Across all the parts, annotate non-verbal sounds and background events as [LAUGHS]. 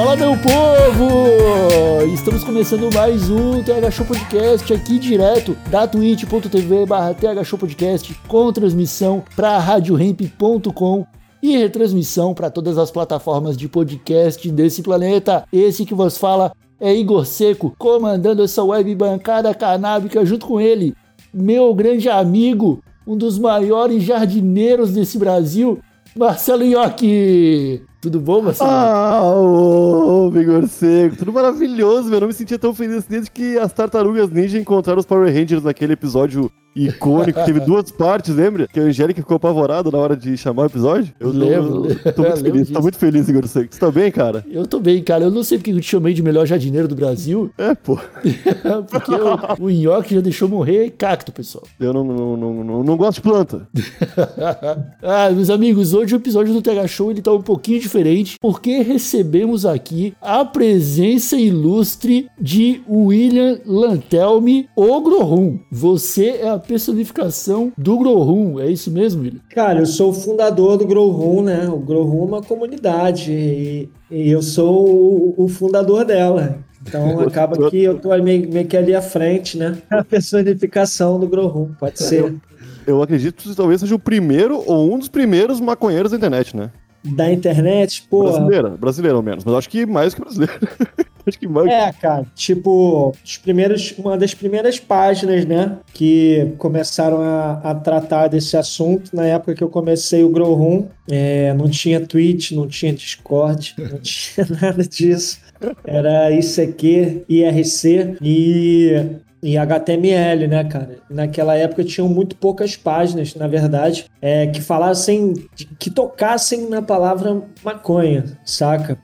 Fala meu povo! Estamos começando mais um TH Show Podcast aqui direto da twitch.tv barra TH Show Podcast com transmissão para radioremp.com e retransmissão para todas as plataformas de podcast desse planeta. Esse que vos fala é Igor Seco, comandando essa web bancada canábica junto com ele, meu grande amigo, um dos maiores jardineiros desse Brasil, Marcelo Iocchi. Tudo bom, Marcelo? Ah, ô, Vigor Seco, tudo maravilhoso, meu. Eu não me sentia tão feliz desde que as tartarugas ninja encontraram os Power Rangers naquele episódio icônico, teve duas partes, lembra? Que a Angélica ficou apavorada na hora de chamar o episódio. Eu tô, Lembro, eu tô muito [LAUGHS] feliz, tô muito feliz, Igor Seco. Você tá bem, cara? Eu tô bem, cara. Eu não sei porque eu te chamei de melhor jardineiro do Brasil, É, pô. [LAUGHS] porque o, o Nhoque já deixou morrer cacto, pessoal. Eu não, não, não, não, não gosto de planta. [LAUGHS] ah, meus amigos, hoje o episódio do TH Show ele tá um pouquinho diferente, porque recebemos aqui a presença ilustre de William Lantelme, o Grohum. Você é a personificação do Grohum, é isso mesmo, William? Cara, eu sou o fundador do Grow Room, né? O Grow Room é uma comunidade e, e eu sou o, o fundador dela. Então [LAUGHS] acaba que eu tô meio, meio que ali à frente, né? A personificação do Grow Room, pode ser. Eu acredito que talvez seja o primeiro ou um dos primeiros maconheiros da internet, né? Da internet, pô. Brasileira, brasileira ao menos, mas acho que mais que brasileira. [LAUGHS] acho que mais. É, cara, tipo, os primeiros, uma das primeiras páginas, né, que começaram a, a tratar desse assunto, na época que eu comecei o Grow Room, é, não tinha Twitch, não tinha Discord, não [LAUGHS] tinha nada disso. Era ICQ, IRC e, e HTML, né, cara? Naquela época tinham muito poucas páginas, na verdade, é, que falassem, que tocassem na palavra maconha, saca?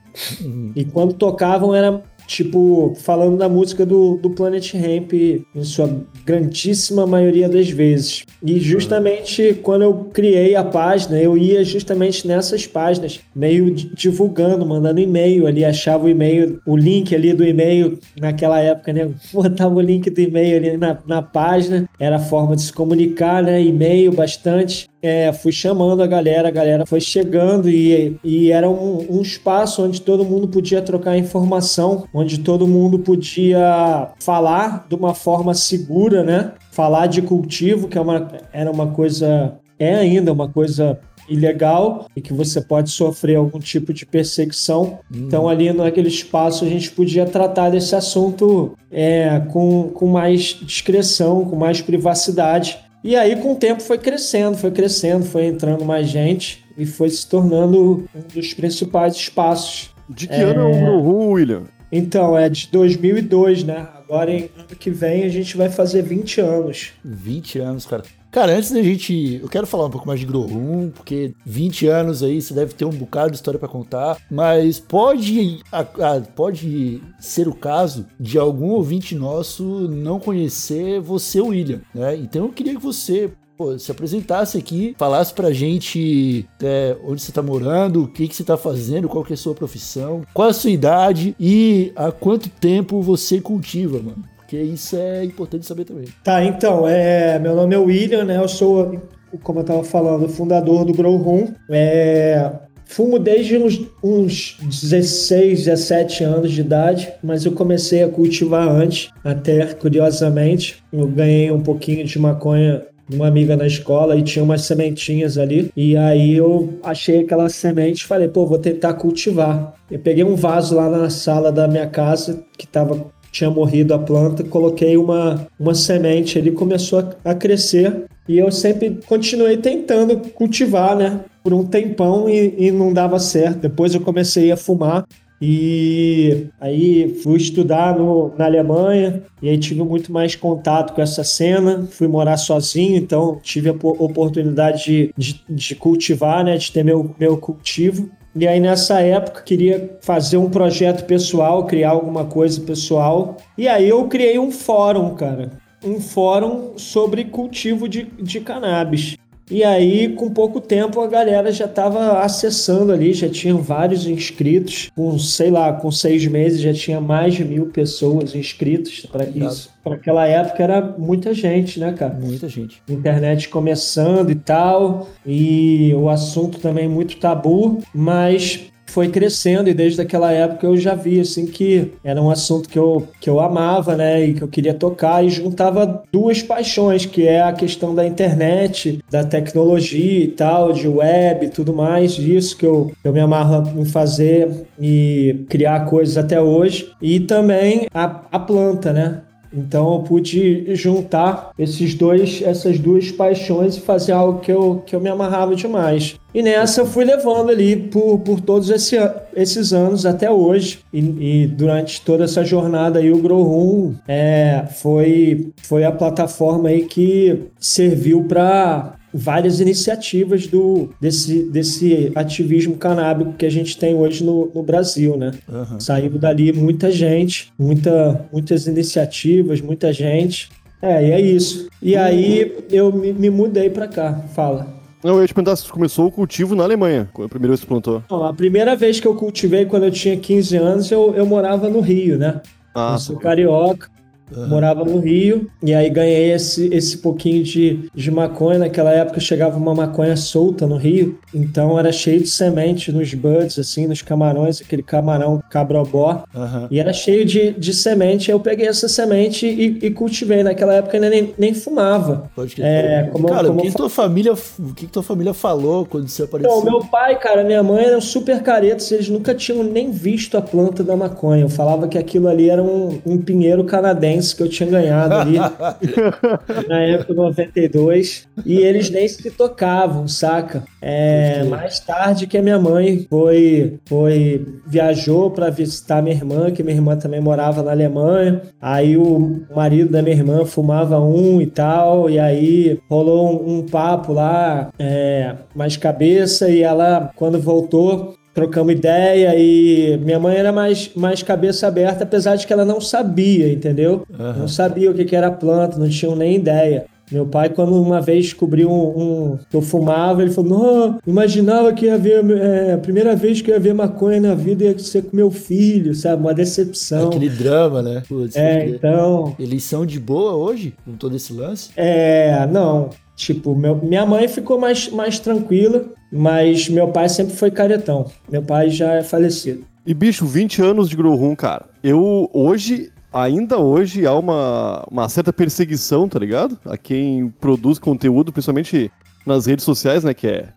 E quando tocavam era tipo falando da música do, do Planet Ramp em sua grandíssima maioria das vezes. E justamente quando eu criei a página, eu ia justamente nessas páginas, meio di- divulgando, mandando e-mail ali, achava o e-mail, o link ali do e-mail naquela época, né? [LAUGHS] Botava o link do e-mail ali na, na página, era a forma de se comunicar, né? E-mail bastante. É, fui chamando a galera, a galera foi chegando e, e era um, um espaço onde todo mundo podia trocar informação, onde todo mundo podia falar de uma forma segura, né? Falar de cultivo, que é uma, era uma coisa, é ainda uma coisa ilegal e que você pode sofrer algum tipo de perseguição. Então, ali naquele espaço, a gente podia tratar desse assunto é, com, com mais discrição, com mais privacidade. E aí, com o tempo, foi crescendo, foi crescendo, foi entrando mais gente e foi se tornando um dos principais espaços. De que ano é o Grow Room, William? Então, é de 2002, né? Agora, em ano que vem, a gente vai fazer 20 anos. 20 anos, cara. Cara, antes da gente. Eu quero falar um pouco mais de Grohum, porque 20 anos aí você deve ter um bocado de história pra contar. Mas pode, a- a- pode ser o caso de algum ouvinte nosso não conhecer você, William, né? Então eu queria que você. pô, se apresentasse aqui, falasse pra gente é, onde você tá morando, o que, que você tá fazendo, qual que é a sua profissão, qual a sua idade e há quanto tempo você cultiva, mano. Porque isso é importante saber também. Tá, então, é, meu nome é William, né? Eu sou, como eu tava falando, fundador do Grow Room. É, fumo desde uns, uns 16, 17 anos de idade, mas eu comecei a cultivar antes, até curiosamente. Eu ganhei um pouquinho de maconha uma amiga na escola e tinha umas sementinhas ali. E aí eu achei aquela semente e falei, pô, vou tentar cultivar. Eu peguei um vaso lá na sala da minha casa que tava tinha morrido a planta, coloquei uma, uma semente ali, começou a, a crescer e eu sempre continuei tentando cultivar, né? Por um tempão e, e não dava certo. Depois eu comecei a fumar E aí fui estudar no, na Alemanha e aí tive muito mais contato com essa cena. Fui morar sozinho, então tive a oportunidade de, de, de cultivar, né, de ter meu, meu cultivo. E aí, nessa época, queria fazer um projeto pessoal, criar alguma coisa pessoal. E aí, eu criei um fórum, cara. Um fórum sobre cultivo de, de cannabis. E aí, com pouco tempo, a galera já estava acessando ali, já tinham vários inscritos. Com, sei lá, com seis meses já tinha mais de mil pessoas inscritas para isso. Para aquela época era muita gente, né, cara? Muita gente. Internet começando e tal, e o assunto também muito tabu, mas foi crescendo e desde aquela época eu já vi assim que era um assunto que eu, que eu amava, né, e que eu queria tocar e juntava duas paixões, que é a questão da internet, da tecnologia e tal, de web e tudo mais, isso que eu, eu me amarro em fazer e criar coisas até hoje, e também a, a planta, né? Então eu pude juntar esses dois, essas duas paixões e fazer algo que eu, que eu me amarrava demais. E nessa eu fui levando ali por, por todos esse, esses anos até hoje. E, e, durante toda essa jornada aí, o Grow Room é, foi, foi a plataforma aí que serviu para várias iniciativas do, desse, desse ativismo canábico que a gente tem hoje no, no Brasil, né? Uhum. Saiu dali muita gente, muita, muitas iniciativas, muita gente. É, e é isso. E aí eu me, me mudei para cá. Fala. Não, eu ia te perguntar se começou o cultivo na Alemanha, quando a primeira vez que plantou. Não, a primeira vez que eu cultivei, quando eu tinha 15 anos, eu, eu morava no Rio, né? Ah, eu sou carioca. Uhum. Morava no Rio e aí ganhei esse, esse pouquinho de, de maconha. Naquela época chegava uma maconha solta no Rio, então era cheio de semente nos buds, assim, nos camarões, aquele camarão cabrobó. Uhum. E era cheio de, de semente. Eu peguei essa semente e, e cultivei. Naquela época ainda nem, nem fumava. Pode que é, como, cara, como o que, tua família, o que, tua família falou quando você apareceu? Então, meu pai, cara, minha mãe eram super caretos, eles nunca tinham nem visto a planta da maconha. Eu falava que aquilo ali era um, um pinheiro canadense que eu tinha ganhado ali [LAUGHS] na época 92 e eles nem se tocavam, saca? É, mais tarde que a minha mãe foi, foi viajou para visitar minha irmã, que minha irmã também morava na Alemanha. Aí o marido da minha irmã fumava um e tal, e aí rolou um, um papo lá, é, mais cabeça, e ela, quando voltou, trocamos ideia e minha mãe era mais, mais cabeça aberta, apesar de que ela não sabia, entendeu? Uhum. Não sabia o que, que era planta, não tinha nem ideia. Meu pai, quando uma vez descobriu um, um, que eu fumava, ele falou: Não, imaginava que ia ver. É, a primeira vez que ia ver maconha na vida ia ser com meu filho, sabe? Uma decepção. Aquele drama, né? Putz, é, então. Eles são de boa hoje, com todo esse lance? É, não. Tipo, meu, minha mãe ficou mais, mais tranquila, mas meu pai sempre foi caretão. Meu pai já é falecido. E, bicho, 20 anos de Room, cara. Eu, hoje, ainda hoje, há uma, uma certa perseguição, tá ligado? A quem produz conteúdo, principalmente nas redes sociais, né? Que é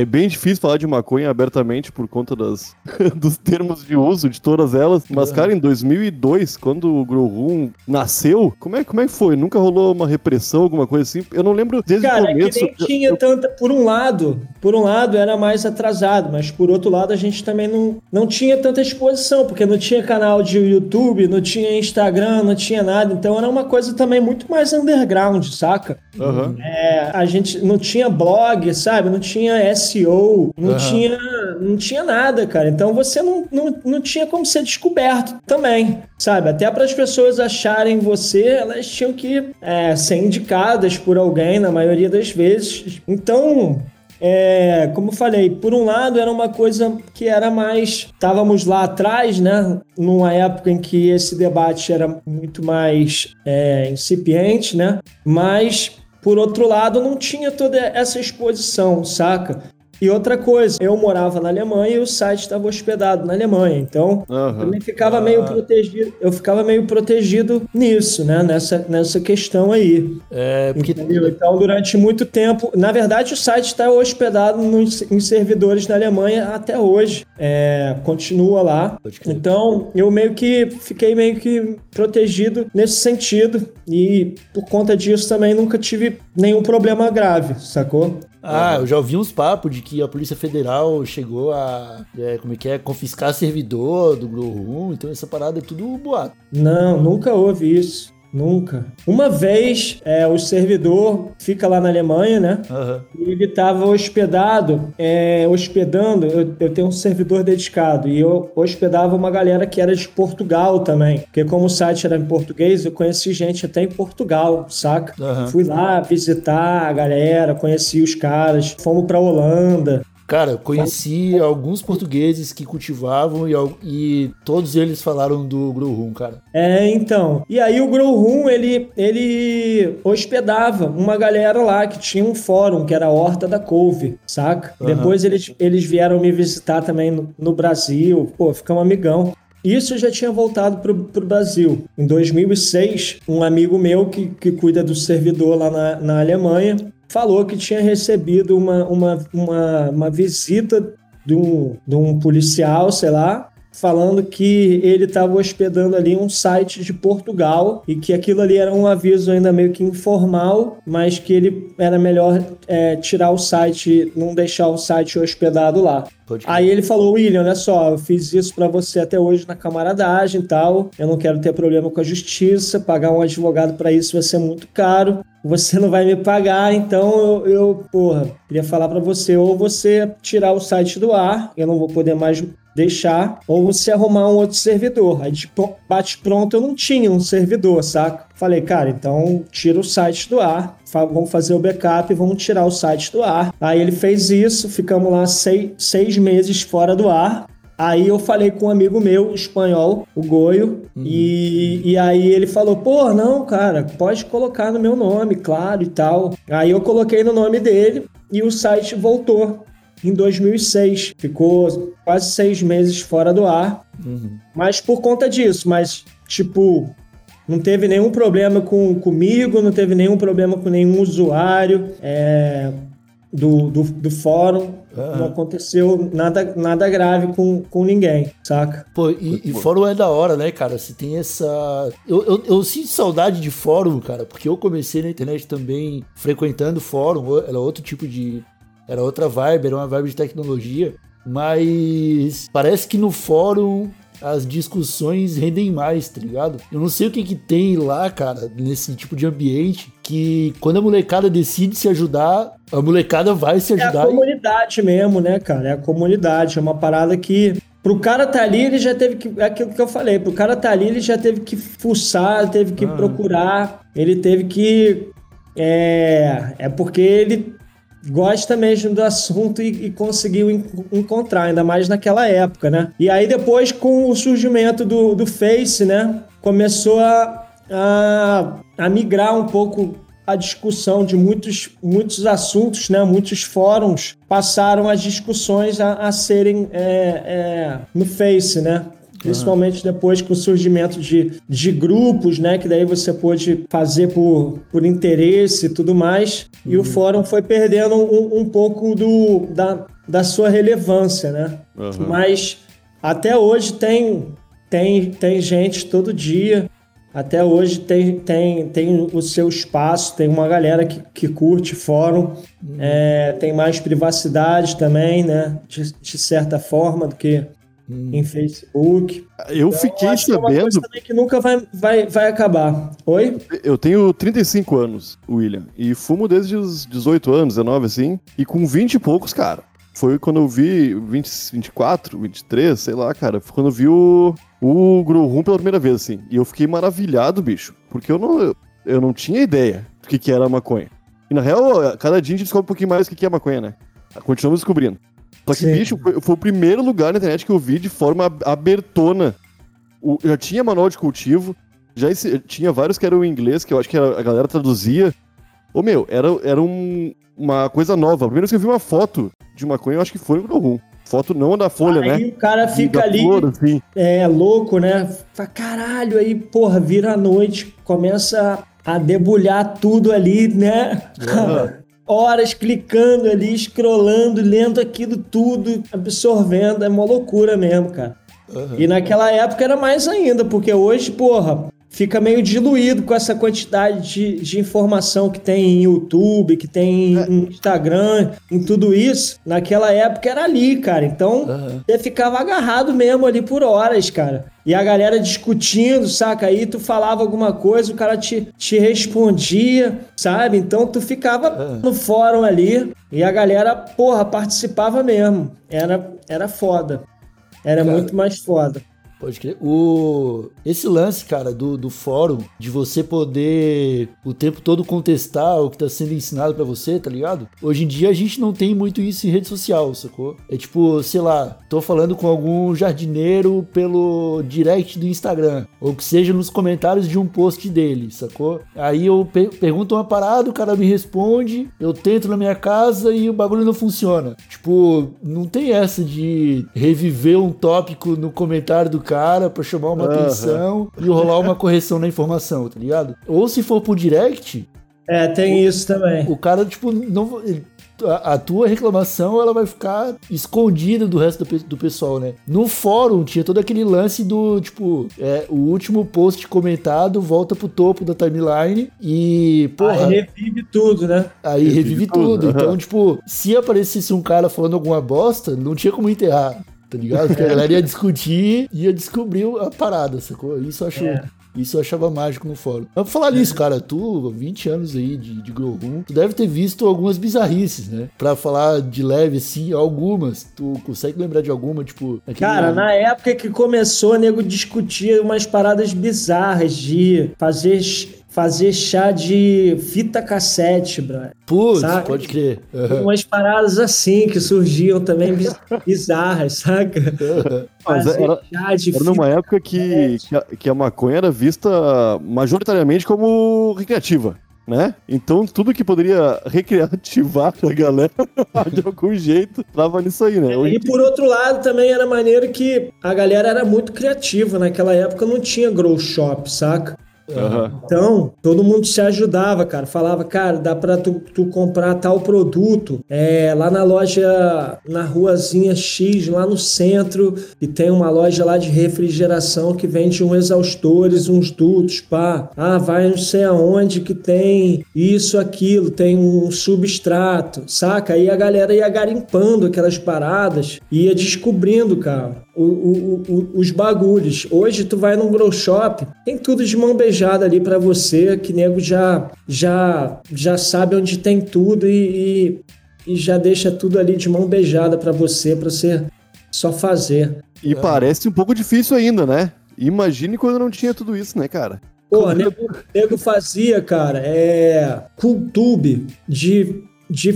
é bem difícil falar de maconha abertamente por conta das, [LAUGHS] dos termos de uso de todas elas. Mas, cara, em 2002, quando o Grow Room nasceu, como é, como é que foi? Nunca rolou uma repressão, alguma coisa assim? Eu não lembro desde cara, o começo. É que nem tinha tanta. Por um lado, por um lado era mais atrasado, mas por outro lado a gente também não, não tinha tanta exposição, porque não tinha canal de YouTube, não tinha Instagram, não tinha nada. Então era uma coisa também muito mais underground, saca? Uhum. É, a gente não tinha blog, sabe? Não tinha SEO, não, uhum. tinha, não tinha nada, cara. Então você não, não, não tinha como ser descoberto também, sabe? Até para as pessoas acharem você, elas tinham que é, ser indicadas por alguém, na maioria das vezes. Então, é, como eu falei, por um lado era uma coisa que era mais. Estávamos lá atrás, né? Numa época em que esse debate era muito mais é, incipiente, né? Mas por outro lado, não tinha toda essa exposição, saca? E outra coisa, eu morava na Alemanha e o site estava hospedado na Alemanha, então uhum. também ficava meio ah. protegido, eu ficava meio protegido nisso, né, nessa, nessa questão aí. É, porque... Entendeu? Então, durante muito tempo, na verdade, o site está hospedado nos, em servidores na Alemanha até hoje, é, continua lá. Então, eu meio que fiquei meio que protegido nesse sentido e por conta disso também nunca tive nenhum problema grave, sacou? Ah, eu já ouvi uns papos de que a Polícia Federal chegou a, é, como é que é, confiscar servidor do Grow Room, então essa parada é tudo boato. Não, nunca houve isso. Nunca. Uma vez, é, o servidor fica lá na Alemanha, né? Aham. E ele estava hospedado, é, hospedando. Eu, eu tenho um servidor dedicado e eu hospedava uma galera que era de Portugal também. Porque, como o site era em português, eu conheci gente até em Portugal, saca? Aham. Fui lá visitar a galera, conheci os caras, fomos pra Holanda. Cara, eu conheci alguns portugueses que cultivavam e, e todos eles falaram do Grow Room, cara. É, então. E aí o Grow Room, ele, ele hospedava uma galera lá que tinha um fórum, que era a Horta da Couve, saca? Depois eles, eles vieram me visitar também no, no Brasil. Pô, ficamos amigão. Isso eu já tinha voltado pro, pro Brasil. Em 2006, um amigo meu que, que cuida do servidor lá na, na Alemanha falou que tinha recebido uma, uma, uma, uma visita de um, de um policial, sei lá, falando que ele estava hospedando ali um site de Portugal e que aquilo ali era um aviso ainda meio que informal, mas que ele era melhor é, tirar o site, não deixar o site hospedado lá. Aí ele falou, William, olha só, eu fiz isso pra você até hoje na camaradagem e tal. Eu não quero ter problema com a justiça. Pagar um advogado pra isso vai ser muito caro. Você não vai me pagar, então eu, eu porra, queria falar pra você ou você tirar o site do ar, eu não vou poder mais deixar, ou você arrumar um outro servidor. Aí de pô- bate pronto eu não tinha um servidor, saca? Falei, cara, então tira o site do ar, vamos fazer o backup e vamos tirar o site do ar. Aí ele fez isso, ficamos lá seis, seis meses fora do ar. Aí eu falei com um amigo meu, espanhol, o Goio, e, e aí ele falou, pô, não, cara, pode colocar no meu nome, claro, e tal. Aí eu coloquei no nome dele e o site voltou em 2006. Ficou quase seis meses fora do ar, mas por conta disso, mas, tipo, não teve nenhum problema com, comigo, não teve nenhum problema com nenhum usuário é, do, do, do fórum. Não aconteceu nada, nada grave com, com ninguém, saca? Pô, e, e fórum é da hora, né, cara? Você tem essa. Eu, eu, eu sinto saudade de fórum, cara, porque eu comecei na internet também frequentando fórum, era outro tipo de. Era outra vibe, era uma vibe de tecnologia. Mas parece que no fórum as discussões rendem mais, tá ligado? Eu não sei o que que tem lá, cara, nesse tipo de ambiente, que quando a molecada decide se ajudar, a molecada vai se É a ajudar. e- comunidade mesmo, né, cara? É a comunidade. É uma parada que. Pro cara tá ali, ele já teve que. É aquilo que eu falei. Pro cara tá ali, ele já teve que fuçar, teve que procurar, ele teve que. É. É porque ele gosta mesmo do assunto e, e conseguiu en- encontrar, ainda mais naquela época, né? E aí depois, com o surgimento do, do Face, né? Começou a, a, a migrar um pouco a discussão de muitos, muitos assuntos, né? Muitos fóruns passaram as discussões a, a serem é, é, no Face, né? Principalmente depois com o surgimento de, de grupos, né? Que daí você pôde fazer por, por interesse e tudo mais. E o fórum foi perdendo um, um pouco do, da, da sua relevância, né? Aham. Mas até hoje tem, tem, tem gente todo dia. Até hoje tem, tem, tem o seu espaço, tem uma galera que, que curte fórum, é, tem mais privacidade também, né? De, de certa forma, do que em Facebook. Eu fiquei acho que é uma sabendo. coisa também que nunca vai, vai, vai acabar. Oi? Eu tenho 35 anos, William, e fumo desde os 18 anos, 19 assim, e com 20 e poucos, cara. Foi quando eu vi 20, 24, 23, sei lá, cara. Foi quando eu vi o, o Grow Room pela primeira vez, assim. E eu fiquei maravilhado, bicho. Porque eu não, eu, eu não tinha ideia do que, que era maconha. E na real, cada dia a gente descobre um pouquinho mais o que, que é maconha, né? Continuamos descobrindo. Só que, Sim. bicho, foi, o primeiro lugar na internet que eu vi de forma ab- abertona. O- já tinha manual de cultivo, já esse- tinha vários que eram em inglês, que eu acho que era- a galera traduzia. Ô, meu, era, era um- uma coisa nova. A primeira vez que eu vi uma foto de maconha, eu acho que foi no Room. Foto não da folha, aí né? o cara fica ali, flor, assim. é louco, né? Fala, caralho, aí, porra, vira a noite, começa a debulhar tudo ali, né? Horas clicando ali, scrollando, lendo aquilo tudo, absorvendo. É uma loucura mesmo, cara. E naquela época era mais ainda, porque hoje, porra, fica meio diluído com essa quantidade de, de informação que tem em YouTube, que tem em Instagram, em tudo isso. Naquela época era ali, cara. Então Aham. você ficava agarrado mesmo ali por horas, cara. E a galera discutindo, saca? Aí tu falava alguma coisa, o cara te, te respondia, sabe? Então tu ficava no fórum ali e a galera, porra, participava mesmo. Era, era foda. Era Cara. muito mais foda. Pode crer. O... Esse lance, cara, do, do fórum, de você poder o tempo todo contestar o que tá sendo ensinado pra você, tá ligado? Hoje em dia a gente não tem muito isso em rede social, sacou? É tipo, sei lá, tô falando com algum jardineiro pelo direct do Instagram, ou que seja nos comentários de um post dele, sacou? Aí eu pe- pergunto uma parada, o cara me responde, eu tento na minha casa e o bagulho não funciona. Tipo, não tem essa de reviver um tópico no comentário do cara pra chamar uma Aham. atenção e rolar uma correção na informação, tá ligado? Ou se for por direct, É, tem isso também. o cara, tipo, não. ele- A, a tua reclamação ela vai ficar escondida do resto do, do pessoal, né? No fórum tinha todo aquele lance do tipo, é, o último post comentado volta pro topo da timeline e, porra, Aí revive tudo, né? Aí Revive revive tudo, tudo. Então, tipo, se aparecesse um cara falando alguma bosta, não tinha como enterrar, tá ligado? Porque a [LAUGHS] galera ia discutir ia descobrir a parada, sacou? Isso eu acho. É. Isso eu achava mágico no fórum. Mas pra falar nisso, cara, tu, 20 anos aí de, de Grow Room, tu deve ter visto algumas bizarrices, né? Pra falar de leve, sim, algumas. Tu consegue lembrar de alguma, tipo... Cara, na época que começou, o nego discutia umas paradas bizarras de fazer, fazer chá de fita cassete, bro. Putz, sabe? pode crer. Aham. Umas paradas assim que surgiam também biz- [LAUGHS] bizarras, saca? [LAUGHS] Mas Fazer era- chá de Era fita numa época que, que, a, que a maconha era vista majoritariamente como recreativa, né? Então tudo que poderia [LAUGHS] recreativar a galera de algum jeito tava nisso aí, né? Hoje- E por outro lado, também era maneiro que a galera era muito criativa. Naquela época não tinha grow shop, saca? Aham. Então, todo mundo se ajudava, cara. Falava, cara, dá pra tu, tu comprar tal produto é, lá na loja, na ruazinha X, lá no centro, e tem uma loja lá de refrigeração que vende uns exaustores, uns dutos, pá. Ah, vai não sei aonde que tem isso, aquilo, tem um substrato, saca? Aí a galera ia garimpando aquelas paradas, ia descobrindo, cara o- o- o- os bagulhos. Hoje tu vai num grow shop, tem tudo de mão beijada ali pra você, que nego já já já sabe onde tem tudo e, e, e já deixa tudo ali de mão beijada pra você, pra você só fazer. E parece um pouco difícil ainda, né? Imagine quando não tinha tudo isso, né, cara? Pô, nego, nego fazia, cara, é cultube de, de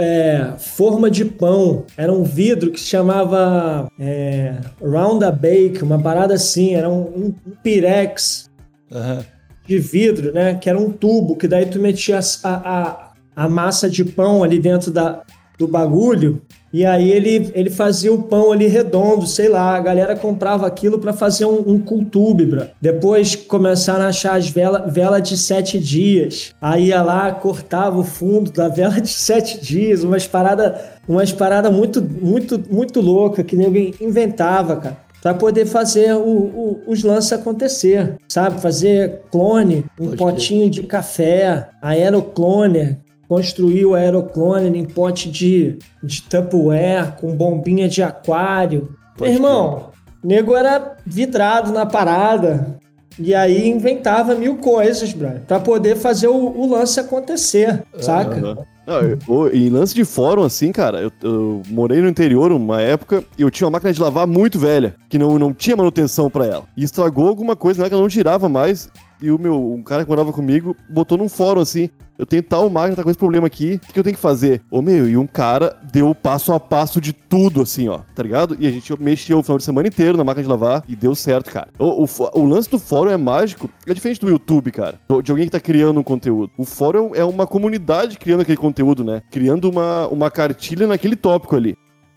é, forma de pão. Era um vidro que se chamava é, Round a Bake, uma parada assim, era um, um pirex Aham. de vidro, né? Que era um tubo, que daí tu metia a, a, a massa de pão ali dentro da, do bagulho. E aí ele, ele fazia o pão ali redondo, sei lá. A galera comprava aquilo pra fazer um, um cultube, bro. Depois começaram a achar as velas vela de sete dias. Aí ia lá, cortava o fundo da [LAUGHS] vela de sete dias. Umas paradas umas parada muito, muito, muito louca que ninguém inventava, cara para poder fazer o- o- os lances acontecer, sabe? Fazer clone, um Pode potinho de café, aerocloner, construir o aerocloner em pote de, de Tupperware, com bombinha de aquário. Pode Meu irmão, o nego era vidrado na parada. E aí inventava mil coisas, brother, pra poder fazer o, o lance acontecer, saca? Não, eu- em lance de fórum, assim, cara, eu, eu morei no interior uma época e eu tinha uma máquina de lavar muito velha, que não, não tinha manutenção pra ela. E estragou alguma coisa, né, que ela não girava mais. E o meu, um cara que morava comigo botou num fórum assim: eu tenho tal máquina, tá com esse problema aqui, o que eu tenho que fazer? Ô meu, e um cara deu o passo a passo de tudo, assim, ó, tá ligado? E a gente mexeu o final de semana inteiro na máquina de lavar e deu certo, cara. O, o, o lance do fórum é mágico, é diferente do YouTube, cara, de alguém que tá criando um conteúdo. O fórum é uma comunidade criando aquele conteúdo, né? Criando uma, uma cartilha naquele tópico ali.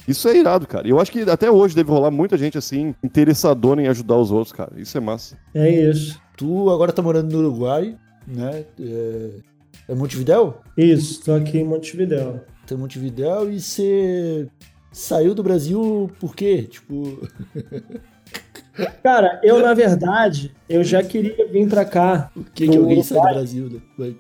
Isso é irado, cara. Eu acho que até hoje deve rolar muita gente assim, interessadora em ajudar os outros, cara. Isso é massa. É isso. Tu agora tá morando no Uruguai, né? É, é Montevidéu? Isso, tô aqui em Montevidéu. Tá em Montevidéu e você saiu do Brasil por quê? Tipo. [LAUGHS] Cara, eu, na verdade, eu já queria vir pra cá. O que, que alguém sai do Uruguai. Brasil, né?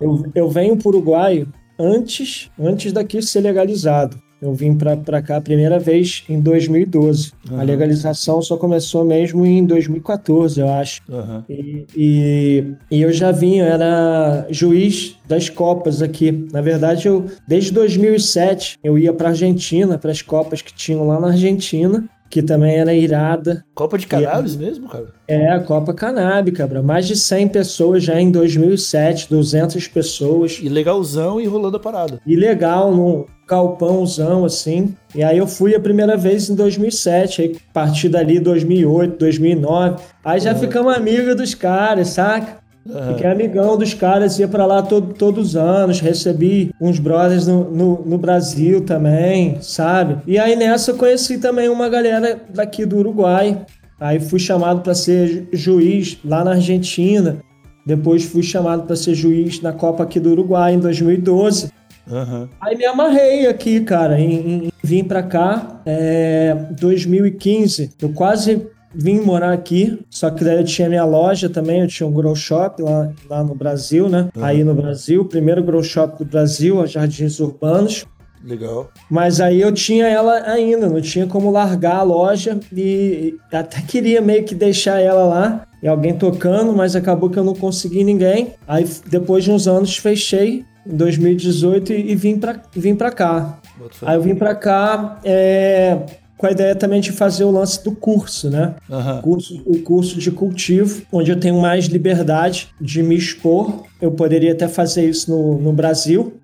Eu, eu venho pro Uruguai antes, antes daqui ser legalizado. Eu vim pra, pra cá a primeira vez em 2012. Aham. A legalização só começou mesmo em 2014, eu acho. Aham. E, e, e eu já vim, eu era juiz das Copas aqui. Na verdade, eu desde 2007 eu ia pra Argentina, para as Copas que tinham lá na Argentina, que também era irada. Copa de cannabis mesmo, cara? É, a Copa Canábica, cabra. Mais de 100 pessoas já em 2007, 200 pessoas. E legalzão e rolando a parada. E legal, num galpãozão, assim. E aí eu fui a primeira vez em 2007, aí a partir dali 2008, 2009. Aí já ficamos amigos dos caras, saca? Aham. Fiquei amigão dos caras, ia pra lá todo, todos os anos, recebi uns brothers no, no, no Brasil também, sabe? E aí nessa eu conheci também uma galera daqui do Uruguai. Aí fui chamado para ser ju- juiz lá na Argentina. Depois fui chamado para ser juiz na Copa aqui do Uruguai em 2012. Aham. Aí me amarrei aqui, cara, em, em- em vim pra cá. É, 2015, eu quase vim morar aqui, só que daí eu tinha minha loja também, eu tinha um grow shop lá, lá no Brasil, né? Aí no Brasil, primeiro grow shop do Brasil, a Jardins Urbanos. Legal. Mas aí eu tinha ela ainda, não tinha como largar a loja e até queria meio que deixar ela lá e alguém tocando, mas acabou que eu não consegui ninguém. Aí depois de uns anos fechei em 2018 e, e vim pra vim para cá. Aí eu vim pra cá é, com a ideia também de fazer o lance do curso, né? Aham. Curso, o curso de cultivo, onde eu tenho mais liberdade de me expor. Eu poderia até fazer isso no, no Brasil,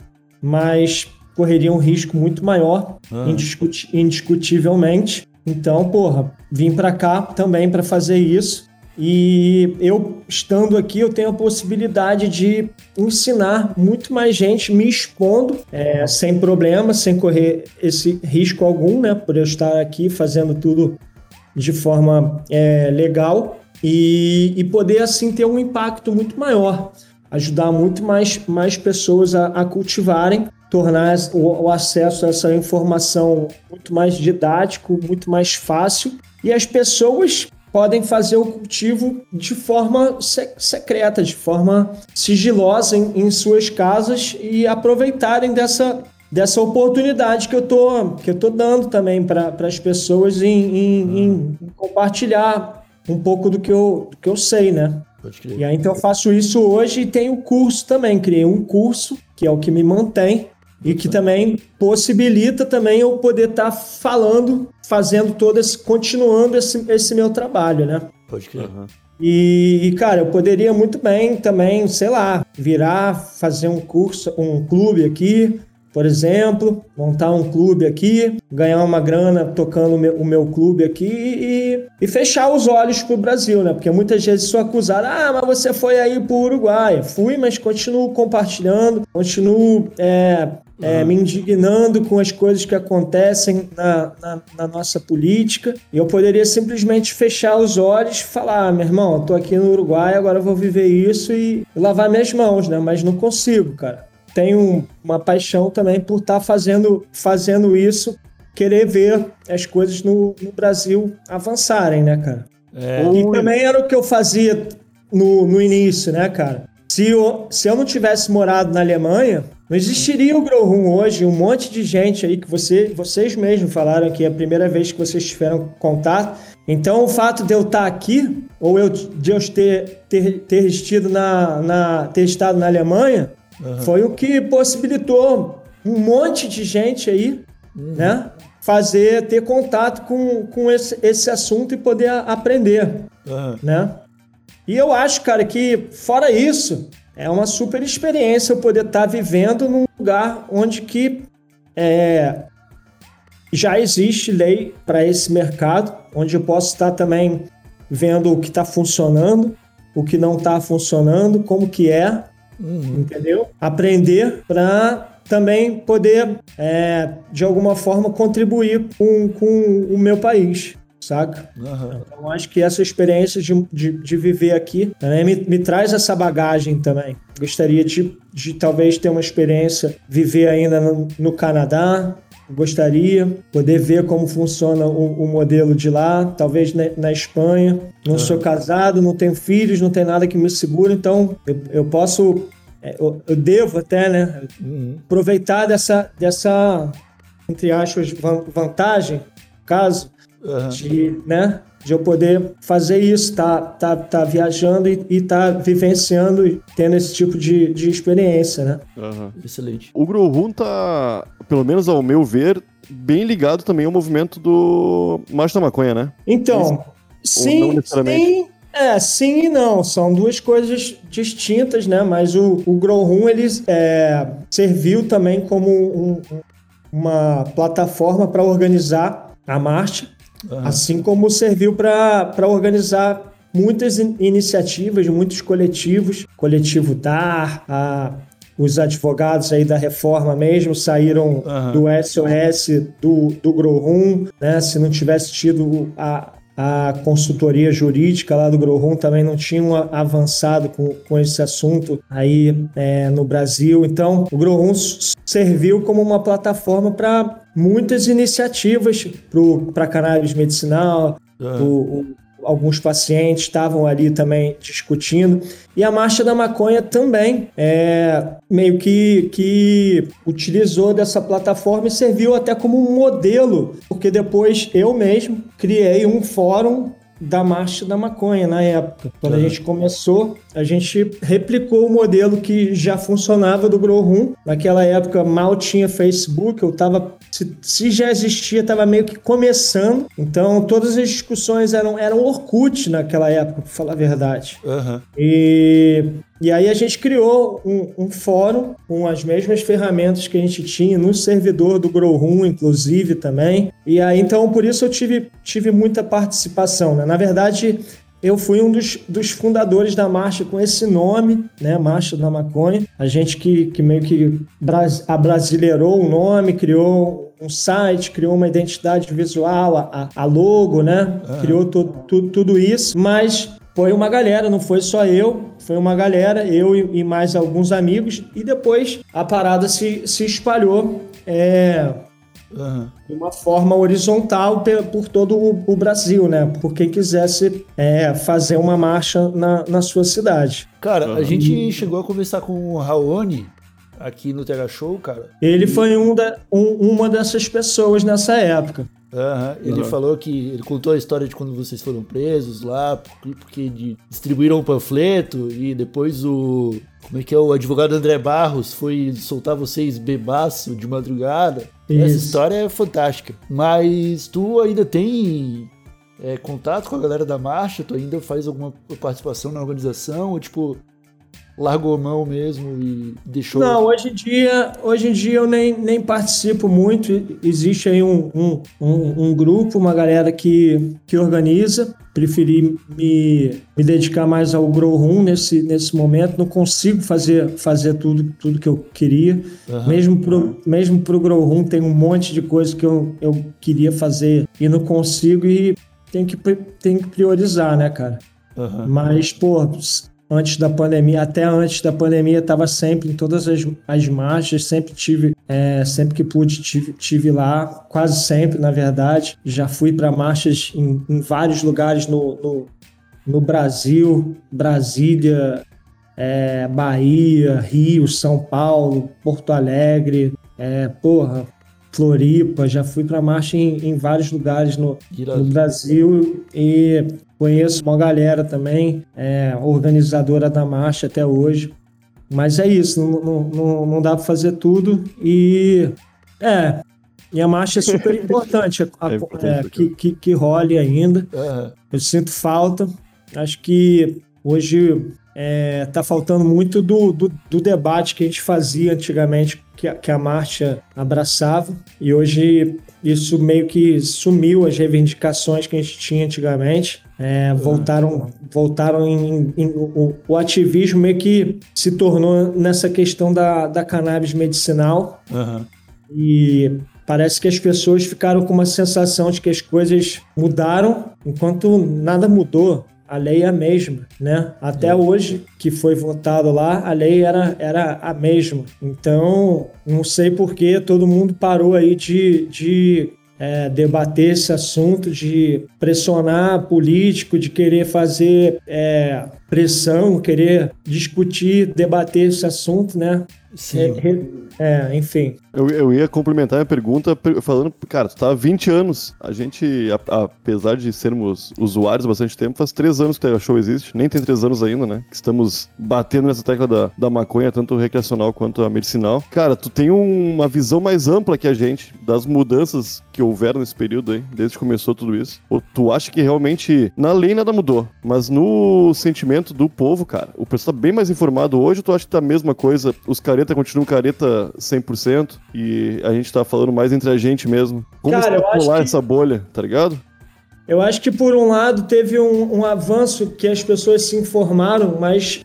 mas correria um risco muito maior, indiscuti- indiscutivelmente. Então, porra, vim pra cá também para fazer isso. E eu, estando aqui, eu tenho a possibilidade de ensinar muito mais gente me expondo, é, sem problema, sem correr esse risco algum, né? Por eu estar aqui fazendo tudo de forma é, legal e, e poder, assim, ter um impacto muito maior. Ajudar muito mais, mais pessoas a, a cultivarem, tornar o, o acesso a essa informação muito mais didático, muito mais fácil. E as pessoas podem fazer o cultivo de forma se- secreta, de forma sigilosa em, em suas casas e aproveitarem dessa, dessa oportunidade que eu tô, que eu tô dando também para as pessoas em, em- em compartilhar um pouco do que eu, do que eu sei, né? E aí, então, eu faço isso hoje e tenho curso também. Criei um curso, que é o que me mantém, e que também possibilita também eu poder estar falando, fazendo todo esse, continuando esse, esse meu trabalho, né? Pode crer. E, e, cara, eu poderia muito bem também, sei lá, virar, fazer um curso, um clube aqui, por exemplo, montar um clube aqui, ganhar uma grana tocando o meu, o meu clube aqui e, e fechar os olhos pro Brasil, né? Porque muitas vezes sou acusado, ah, mas você foi aí pro Uruguai. Fui, mas continuo compartilhando, continuo é, é, me indignando com as coisas que acontecem na, na, na nossa política. E eu poderia simplesmente fechar os olhos e falar, ah, meu irmão, tô aqui no Uruguai, agora eu vou viver isso e lavar minhas mãos, né? Mas não consigo, cara. Tenho uma paixão também por estar fazendo, fazendo isso, querer ver as coisas no, no Brasil avançarem, né, cara? É. E também era o que eu fazia no, no início, né, cara? Se eu, se eu não tivesse morado na Alemanha, não existiria o Grow Room hoje. Um monte de gente aí que você, vocês mesmos falaram que é a primeira vez que vocês tiveram contato. Então, o fato de eu estar aqui, ou eu, de eu ter, ter, ter, estado na, na, ter estado na Alemanha, foi o que possibilitou um monte de gente aí, né? Fazer, ter contato com, com esse, esse assunto e poder aprender Aham. né? E eu acho, cara, que fora isso, é uma super experiência eu poder estar vivendo num lugar onde que é, já existe lei para esse mercado, onde eu posso estar também vendo o que está funcionando, o que não está funcionando, como que é, entendeu? Aprender para também poder, é, de alguma forma, contribuir com, com o meu país, saca? Aham. Então, acho que essa experiência de, de, de viver aqui também me, me traz essa bagagem também. Gostaria de, de talvez ter uma experiência, viver ainda no, no Canadá, gostaria, poder ver como funciona o, o modelo de lá, talvez na, na Espanha. Não sou casado, não tenho filhos, não tem nada que me segure, então eu, eu posso, é, eu, eu devo até, né, aproveitar dessa, dessa entre aspas, van- vantagem, caso, de, né, de eu poder fazer isso, tá, tá, tá viajando e, e tá vivenciando e tendo esse tipo de, de experiência, né? Excelente. O Grohun tá, pelo menos ao meu ver, bem ligado também ao movimento do Macho da Maconha, né? Então, sim, sim, é, sim e não. São duas coisas distintas, né? Mas o, o Grow ele é, serviu também como um- uma plataforma para organizar a marcha, assim como serviu para organizar muitas in- iniciativas, muitos coletivos, coletivo DAR, a- os advogados aí da reforma mesmo saíram do SOS do, do Grohum, né? Se não tivesse tido a, a consultoria jurídica lá do Grohum, também não tinham avançado com, com esse assunto aí é, no Brasil. Então, o Grohum serviu como uma plataforma para muitas iniciativas para cannabis medicinal, o- o- alguns pacientes estavam ali também discutindo. E a Marcha da Maconha também é, meio que, que utilizou dessa plataforma e serviu até como um modelo, porque depois eu mesmo criei um fórum da Marcha da Maconha na época. Quando a gente começou, a gente replicou o modelo que já funcionava do Grow Room. Naquela época mal tinha Facebook, eu tava se, se já existia, estava meio que começando. Então todas as discussões eram eram Orkut naquela época, para falar a verdade. E, e aí a gente criou um, um fórum com as mesmas ferramentas que a gente tinha no servidor do Growroom, inclusive, também. E aí, então, por isso eu tive, tive muita participação. Né? Na verdade, eu fui um dos, dos fundadores da marcha com esse nome, né? Marcha da Maconha. A gente que, que meio que bras, abrasileirou o nome, criou um site, criou uma identidade visual, a, a logo, né? Criou tu, tu, tudo isso, mas foi uma galera, não foi só eu, foi uma galera, eu e, e mais alguns amigos, e depois a parada se, se espalhou é, de uma forma horizontal por todo o, Brasil, né? Por quem quisesse é, fazer uma marcha na, na sua cidade. Cara, a gente chegou a conversar com o Raoni aqui no TH Show, cara. Ele foi um da, um- uma dessas pessoas nessa época. Aham, Ele falou que ele contou a história de quando vocês foram presos lá, porque, porque de- distribuíram um panfleto e depois o. Como é que é? O advogado André Barros foi soltar vocês bebaço de madrugada. Essa Isso. história é fantástica. Mas tu ainda tem é, contato com a galera da marcha? Tu ainda faz alguma participação na organização? Ou tipo, largou a mão mesmo e deixou. Não, hoje em dia, hoje em dia eu nem, nem participo muito. Existe aí um, um, um, um grupo, uma galera que, que organiza. Preferi me, me dedicar mais ao Grow Room nesse, nesse momento. Não consigo fazer, fazer tudo, tudo que eu queria. Mesmo pro, mesmo pro Grow Room tem um monte de coisa que eu, eu queria fazer e não consigo e tem que, tem que priorizar, né, cara? Aham. Mas, pô, antes da pandemia, até antes da pandemia, estava sempre em todas as, as marchas, sempre tive, é, sempre que pude, tive, tive lá, quase sempre, na verdade. Já fui para marchas em, em vários lugares no, no, no Brasil, Brasília, é, Bahia, Rio, São Paulo, Porto Alegre, é, porra, Floripa, já fui para marcha em, em vários lugares no, no Brasil e conheço uma galera também, é, organizadora da marcha até hoje. Mas é isso, não, não, não, dá para fazer tudo e é. E a marcha é super [LAUGHS] importante, a- É importante, é, que, que, que role ainda. Aham. Eu sinto falta. Acho que hoje é, tá faltando muito do, do, do debate que a gente fazia antigamente, que a, que a marcha abraçava. E hoje isso meio que sumiu, as reivindicações que a gente tinha antigamente. É, voltaram voltaram em, em- o, o ativismo meio que se tornou nessa questão da, da cannabis medicinal Aham. e parece que as pessoas ficaram com uma sensação de que as coisas mudaram enquanto nada mudou. A lei é a mesma, né? Até hoje que foi votado lá, a lei era, era a mesma. Então, não sei por que todo mundo parou aí de, de é, debater esse assunto, de pressionar político, de querer fazer é, pressão, querer discutir, debater esse assunto, né? Sim. Re- é, enfim. Eu, eu ia complementar a pergunta per- falando, cara, tu tá há 20 anos. A gente, a- apesar de sermos usuários há bastante tempo, faz três anos que a show existe. Nem tem três anos ainda, né? Que estamos batendo nessa tecla da, da maconha, tanto recreacional quanto a medicinal. Cara, tu tem um- uma visão mais ampla que a gente das mudanças que houveram nesse período aí, desde que começou tudo isso. Ou tu acha que realmente na lei nada mudou, mas no sentimento do povo, cara, o pessoal tá bem mais informado hoje, ou tu acha que tá a mesma coisa, os careta continuam careta 100% e a gente tá falando mais entre a gente mesmo? Como Cara, pular que- essa bolha, tá ligado? Eu acho que, por um lado, teve um, um avanço que as pessoas se informaram, mas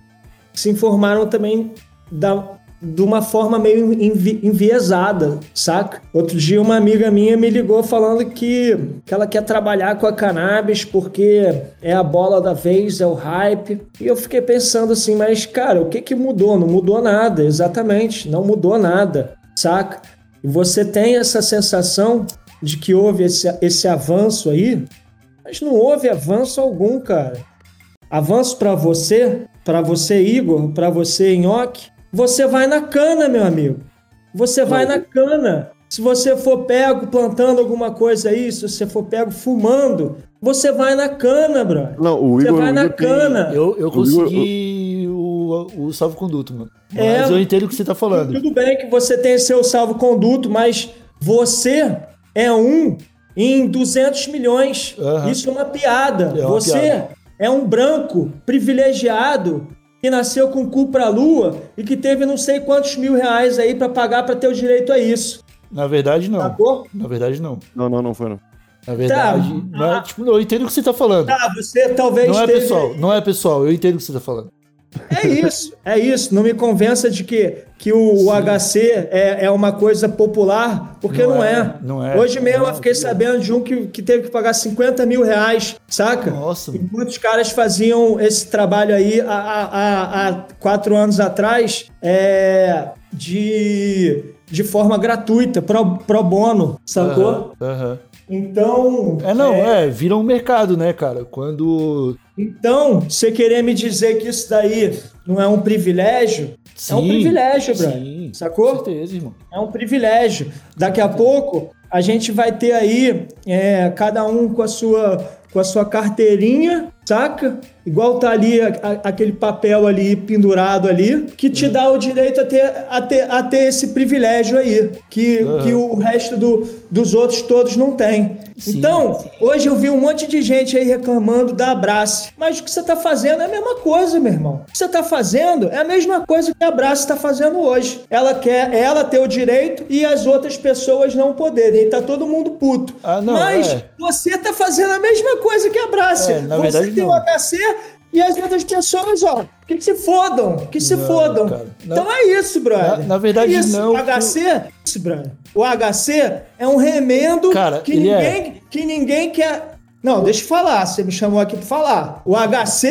se informaram também da, de uma forma meio envi- enviesada, saca? Outro dia, uma amiga minha me ligou falando que, que ela quer trabalhar com a cannabis porque é a bola da vez, é o hype. E eu fiquei pensando assim, mas, cara, o que, que mudou? Não mudou nada, exatamente, não mudou nada, saca? E você tem essa sensação de que houve esse, esse avanço aí, mas não houve avanço algum, cara. Avanço pra você, pra você, Igor, pra você, Nhoque, você vai na cana, meu amigo. Você vai na cana. Se você for pego plantando alguma coisa aí, se você for pego fumando, você vai na cana, brother. Não, o Você Igor, vai o na Igor tem- cana. Eu, eu O consegui o, o salvo-conduto, mano. Mas É. eu entendo o que você tá falando. Tudo bem que você tem seu salvo-conduto, mas você é um em 200 milhões. Aham. Isso é uma piada. É uma você piada. é um branco privilegiado que nasceu com o cu pra lua e que teve não sei quantos mil reais aí pra pagar pra ter o direito a isso. Na verdade, não. Sacou? Na verdade, não. Não, não, não foi não. Na verdade, não é, tipo, eu entendo o que você tá falando. Tá, você talvez não é teve- pessoal, não é pessoal, eu entendo o que você tá falando. É isso, é isso. Não me convença de que, que o, o HC é, é uma coisa popular, porque não, Não é, é, não é. Hoje mesmo Não, eu fiquei sabendo de um que, que teve que pagar 50 mil reais, saca? Nossa, E muitos caras faziam esse trabalho aí há, há, há- quatro anos atrás é, de, de forma gratuita, pro, pro bono, sacou? Aham, aham. Então. É, não, é, vira um mercado, né, cara? Quando. Então, você querer me dizer que isso daí não é um privilégio, é um Sim, privilégio. Sim, Sacou? Com certeza, irmão. É um privilégio. Daqui a pouco a gente vai ter aí é, cada um com a sua com a sua carteirinha, saca? Igual tá ali a- a- aquele papel ali pendurado ali, que te dá o direito a ter, a ter, a ter esse privilégio aí, que, que o resto do, dos outros todos não tem. Sim, então, hoje eu vi um monte de gente aí reclamando da Abrace. Mas o que você tá fazendo é a mesma coisa, meu irmão. O que você tá fazendo é a mesma coisa que a Abrace tá fazendo hoje. Ela quer ela ter o direito e as outras pessoas não poderem. E tá todo mundo puto. Ah, não, Mas é. você tá fazendo a mesma coisa que a Abrace. É, na você verdade, tem o HC e as outras pessoas, ó, que, se fodam, que se Não, fodam. cara. Então é isso, brother. Na- na verdade, é isso. não, O HC, é isso, brother. O HC é um remendo Cara, que é. ninguém, que ninguém quer. Não, deixa eu falar. Você me chamou aqui pra falar. O HC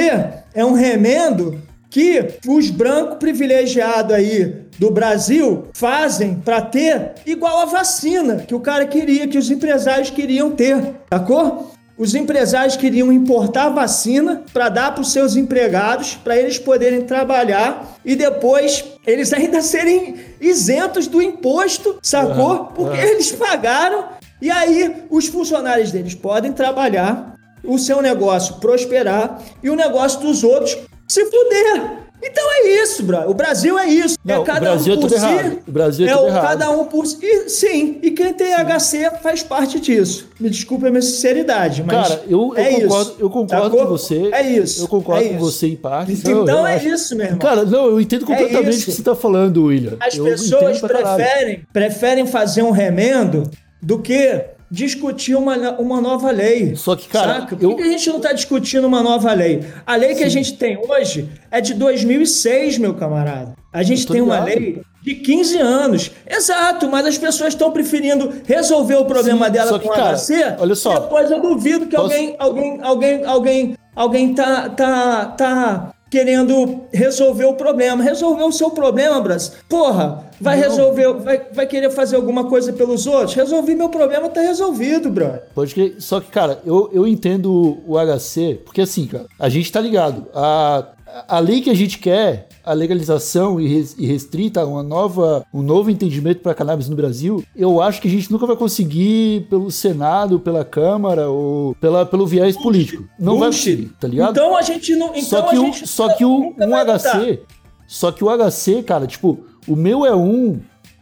é um remendo que os brancos privilegiados aí do Brasil fazem pra ter igual a vacina que o cara queria, que os empresários queriam ter, sacou? Os empresários queriam importar vacina para dar para os seus empregados, para eles poderem trabalhar e depois eles ainda [LAUGHS] serem isentos do imposto, sacou? Porque eles pagaram e aí os funcionários deles podem trabalhar, o seu negócio prosperar e o negócio dos outros se fuder. Então é isso, bro. O Brasil é isso. Não, é cada o Brasil um é por tudo si. errado. O Brasil é é tudo o errado. cada um por si. E, sim, e quem tem HC faz parte disso. Me desculpe a minha sinceridade, mas Cara, eu, eu é concordo, isso. eu concordo Sacou? com você. É isso. Eu concordo é com isso. você em parte. Então Não, é acho- isso, meu irmão. Cara, não, eu entendo completamente o que você tá falando, William. As eu pessoas preferem, preferem fazer um remendo do que discutir uma, uma nova lei. Só que, cara, Saca? Por eu- que a gente não está discutindo uma nova lei? A lei que a gente tem hoje é de 2006, meu camarada. A gente tem uma ligado. lei de 15 anos. Exato, mas as pessoas estão preferindo resolver o problema Sim, dela que, com cara, HC. olha só. Depois eu duvido que Posso- alguém, alguém, alguém, alguém, alguém tá, tá, tá querendo resolver o problema. Resolver o seu problema, Bras. Porra, vai Não. resolver, vai, vai querer fazer alguma coisa pelos outros? Resolvi meu problema, tá resolvido, brother. Pode crer. Só que, cara, eu, eu entendo o HC, porque assim, cara, a gente tá ligado. A, a lei que a gente quer, a legalização e, res- restrita uma nova, um novo entendimento para cannabis no Brasil, eu acho que a gente nunca vai conseguir pelo Senado, pela Câmara ou pela, pelo viés político. Não vai Bullshit. conseguir, tá ligado? Então a gente não. Então só que o, só que o um vai. HC, só que o HC, cara, tipo, o meu é um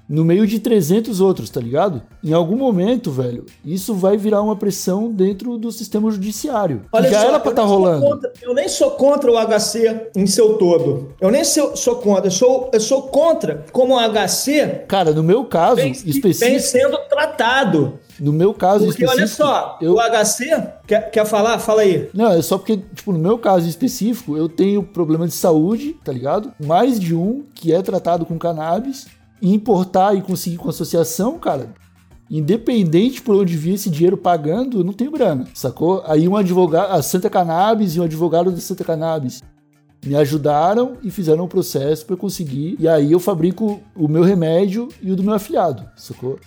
no meio de 300 outros, tá ligado? Em algum momento, velho, isso vai virar uma pressão dentro do sistema judiciário. Olha Já só, era pra eu tá nem sou rolando. contra- eu nem sou contra o HC em seu todo. Eu nem sou, sou contra. Eu sou, eu sou contra como o HC Cara, no meu caso vem, vem específico, sendo tratado. no meu caso Porque específico, olha só, eu o HC. Quer, quer falar? Fala aí. Não, é só porque, tipo, no meu caso específico, eu tenho problema de saúde, tá ligado? Mais de um que é tratado com cannabis. Importar e conseguir com associação, cara, independente por onde vir esse dinheiro pagando, não tenho grana, sacou? Aí um advogado, a Santa Cannabis e um advogado da Santa Cannabis me ajudaram e fizeram um processo eu conseguir. E aí eu fabrico o meu remédio e o do meu afiliado, sacou?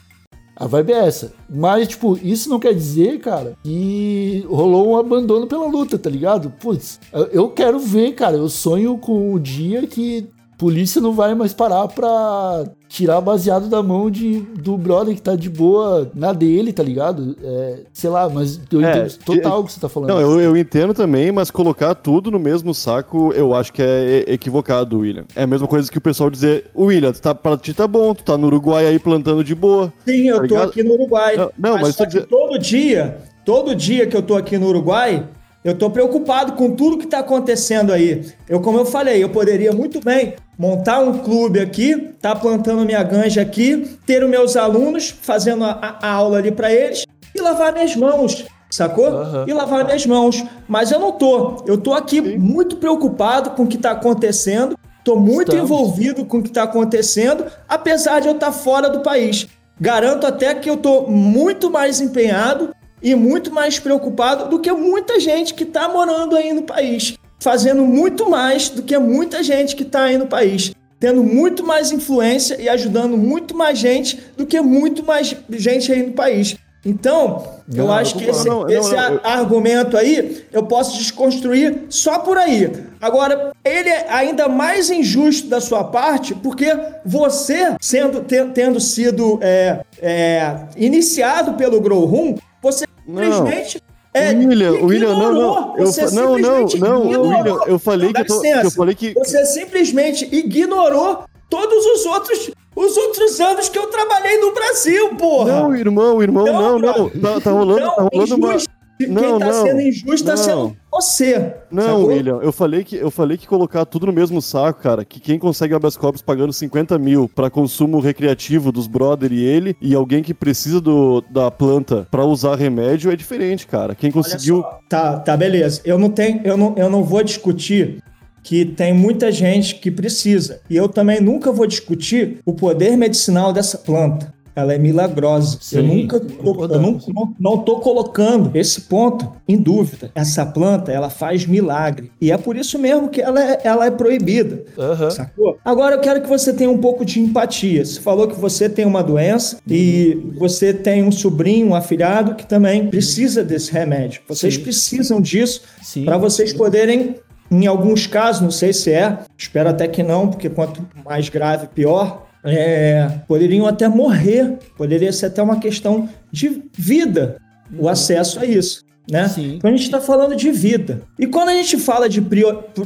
A vibe é essa. Mas, tipo, isso não quer dizer, cara, que rolou um abandono pela luta, tá ligado? Putz, eu quero ver, cara. Eu sonho com o dia que polícia não vai mais parar pra tirar baseado da mão de, do brother que tá de boa na dele, tá ligado? É, sei lá, mas eu É, entendo total o que você tá falando. Não, eu, eu entendo também, mas colocar tudo no mesmo saco, eu acho que é equivocado, William. É a mesma coisa que o pessoal dizer, William, tu tá, pra ti tá bom, tu tá no Uruguai aí plantando de boa. Sim, eu Tá tô ligado? aqui no Uruguai. Não, não, mas só tô todo dia, todo dia que eu tô aqui no Uruguai, eu tô preocupado com tudo que tá acontecendo aí. Eu, como eu falei, eu poderia muito bem montar um clube aqui, tá plantando minha ganja aqui, ter os meus alunos fazendo a, a- aula ali pra eles e lavar minhas mãos. Sacou? Aham. E lavar minhas mãos. Mas eu não tô. Eu tô aqui muito preocupado com o que tá acontecendo. Tô muito Estamos. envolvido com o que tá acontecendo, apesar de eu estar fora do país. Garanto até que eu tô muito mais empenhado e muito mais preocupado do que muita gente que tá morando aí no país. Fazendo muito mais do que muita gente que tá aí no país. Tendo muito mais influência e ajudando muito mais gente do que muito mais gente aí no país. Então, eu Não, acho que esse, não, esse não, eu- argumento aí eu posso desconstruir só por aí. Agora, ele é ainda mais injusto da sua parte, porque você, sendo te- tendo sido é, é, iniciado pelo Grow Room, você simplesmente. é, William, William, não, ignorou. não. Eu Você não, não, não, ignorou. William, eu falei Não, que eu tô- que eu falei que- Você simplesmente ignorou todos os outros, os outros anos que eu trabalhei no Brasil, porra. Não, irmão, irmão, Não, não, não. Tá, tá rolando, Então, tá rolando uma. Injusto. Quem Não, tá não, sendo injusto tá não. sendo você. Não, sacou? William, eu falei, que, eu falei que colocar tudo no mesmo saco, cara, que quem consegue habeas corpus pagando 50 mil pra consumo recreativo dos brother e ele, e alguém que precisa do, da planta pra usar remédio é diferente, cara. Quem conseguiu. Tá, tá, beleza. Eu não tenho, eu não, eu não vou discutir que tem muita gente que precisa. E eu também nunca vou discutir o poder medicinal dessa planta. Ela é milagrosa. eu Sim, nunca tô, eu não, não, não tô colocando esse ponto em dúvida. Essa planta, ela faz milagre. E é por isso mesmo que ela é, ela é proibida. Aham. Sacou? Agora eu quero que você tenha um pouco de empatia. Você falou que você tem uma doença e você tem um sobrinho, um afilhado que também precisa desse remédio. Vocês Sim. precisam disso para vocês poderem, em alguns casos, não sei se é, espero até que não, porque quanto mais grave, pior. É, poderiam até morrer, poderia ser até uma questão de vida, o acesso a isso. Né? Sim. Então a gente está falando de vida. E quando a gente fala de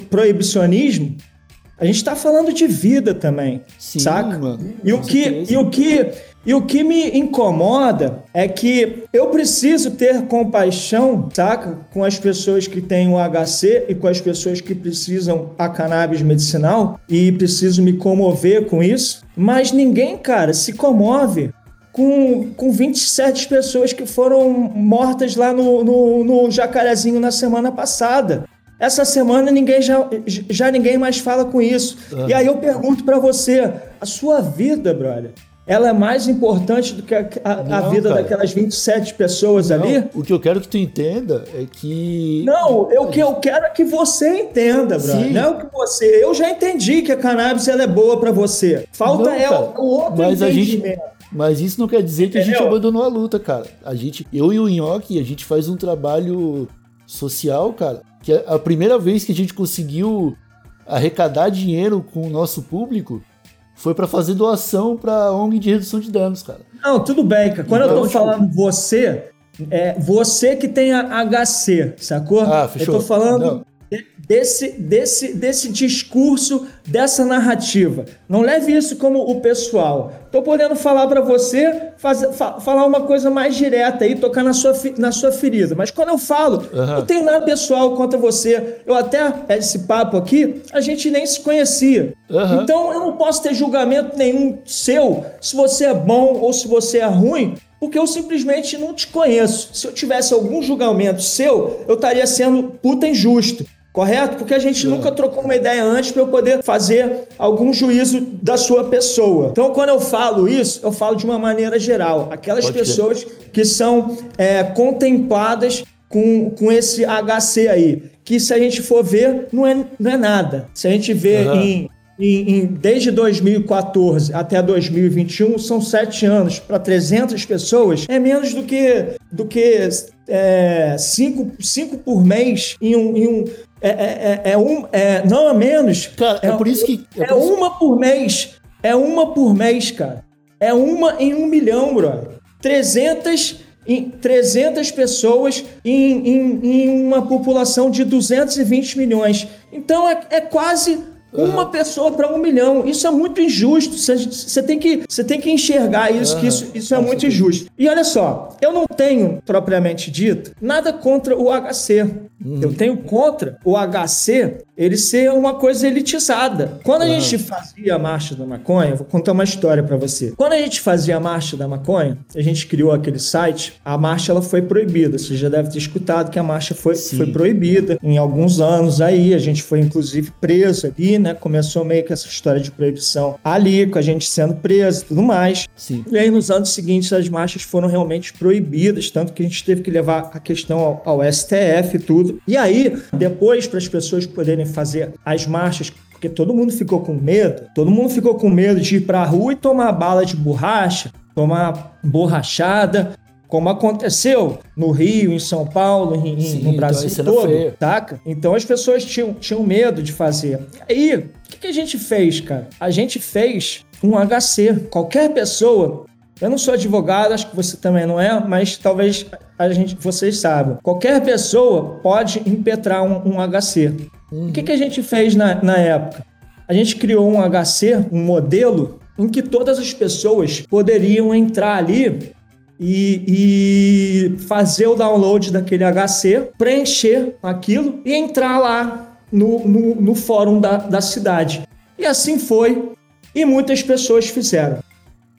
proibicionismo, a gente está falando de vida também, Sim, saca? mano. E o, que, certeza. e, o que, e o que me incomoda é que eu preciso ter compaixão, saca? Com as pessoas que têm o HC e com as pessoas que precisam a cannabis medicinal e preciso me comover com isso. Mas ninguém, cara, se comove com, com 27 pessoas que foram mortas lá no, no, no Jacarezinho na semana passada. Essa semana ninguém já, já ninguém mais fala com isso. E aí eu pergunto pra você, a sua vida, brother, ela é mais importante do que a, a- a Não, vida cara. daquelas 27 pessoas ali? Não, o que eu quero que tu entenda é que. Não, eu- o que eu quero é que você entenda, brother. Sim. Não é o que você. Eu já entendi que a cannabis ela é boa pra você. Falta Não, é cara. o, outro Mas a gente- entendimento. Mas isso não quer dizer que a gente Entendeu? abandonou a luta, cara. A gente, eu e o Nhoque, a gente faz um trabalho social, cara. Que é a primeira vez que a gente conseguiu arrecadar dinheiro com o nosso público foi pra fazer doação pra ONG de redução de danos, cara. Não, tudo bem, cara. Quando eu Então, tô tipo- falando você, é você que tem a HC, sacou? Ah, fechou. Eu tô falando Não. De- desse, desse, desse discurso, dessa narrativa. Não leve isso como o pessoal. Tô podendo falar pra você, fazer, fa- falar uma coisa mais direta aí, tocar na sua, na sua ferida. Mas quando eu falo, Aham. não tem nada pessoal contra você. Eu até, esse papo aqui, a gente nem se conhecia. Aham. Então eu não posso ter julgamento nenhum seu se você é bom ou se você é ruim, porque eu simplesmente não te conheço. Se eu tivesse algum julgamento seu, eu estaria sendo puta injusto. Correto? Porque a gente nunca trocou uma ideia antes para eu poder fazer algum juízo da sua pessoa. Então, quando eu falo isso, eu falo de uma maneira geral. Aquelas Pode pessoas que são é, contempladas com, com esse HC aí. Que se a gente for ver, não é, não é nada. Se a gente vê Aham. em em- em- desde 2014 até 2021 são sete anos para 300 pessoas é menos do que do que é, cinco, cinco por mês em um, em um é, é, é, é um é, não é menos Cara, é, por isso que. é, por isso- uma por mês é uma por mês cara é uma em um milhão bro 300 em 300 pessoas em, em, em uma população de 220 milhões. Então é, é quase uma pessoa para um milhão. Isso é muito injusto. Você, tem, que, tem que enxergar isso, que isso, isso é muito injusto. E olha só, eu não tenho, propriamente dito, nada contra o HC. Eu tenho contra o HC ele ser uma coisa elitizada. Quando a gente fazia a Marcha da Maconha, vou contar uma história para você. Quando a gente fazia a Marcha da Maconha, a gente criou aquele site, a marcha ela foi proibida. Você já deve ter escutado que a marcha foi, foi proibida em alguns anos aí. A gente foi inclusive preso ali, né? Começou meio que essa história de proibição ali, com a gente sendo preso e tudo mais. Sim. E aí, nos anos seguintes, as marchas foram realmente proibidas, tanto que a gente teve que levar a questão ao, ao STF e tudo. E aí, depois, para as pessoas poderem fazer as marchas, porque todo mundo ficou com medo, todo mundo ficou com medo de ir para a rua e tomar bala de borracha, tomar borrachada. Como aconteceu no Rio, em São Paulo, em- Sim, no então Brasil era todo. Saca? Então as pessoas tinham, tinham medo de fazer. Aí, o que, que a gente fez, cara? A gente fez um HC. Qualquer pessoa. Eu não sou advogado, acho que você também não é, mas talvez a gente, vocês saibam. Qualquer pessoa pode impetrar um, um HC. O que, que a gente fez na, na época? A gente criou um HC, um modelo, em que todas as pessoas poderiam entrar ali e, e fazer o download daquele HC, preencher aquilo e entrar lá no, no, no fórum da, da cidade. E assim foi, e muitas pessoas fizeram.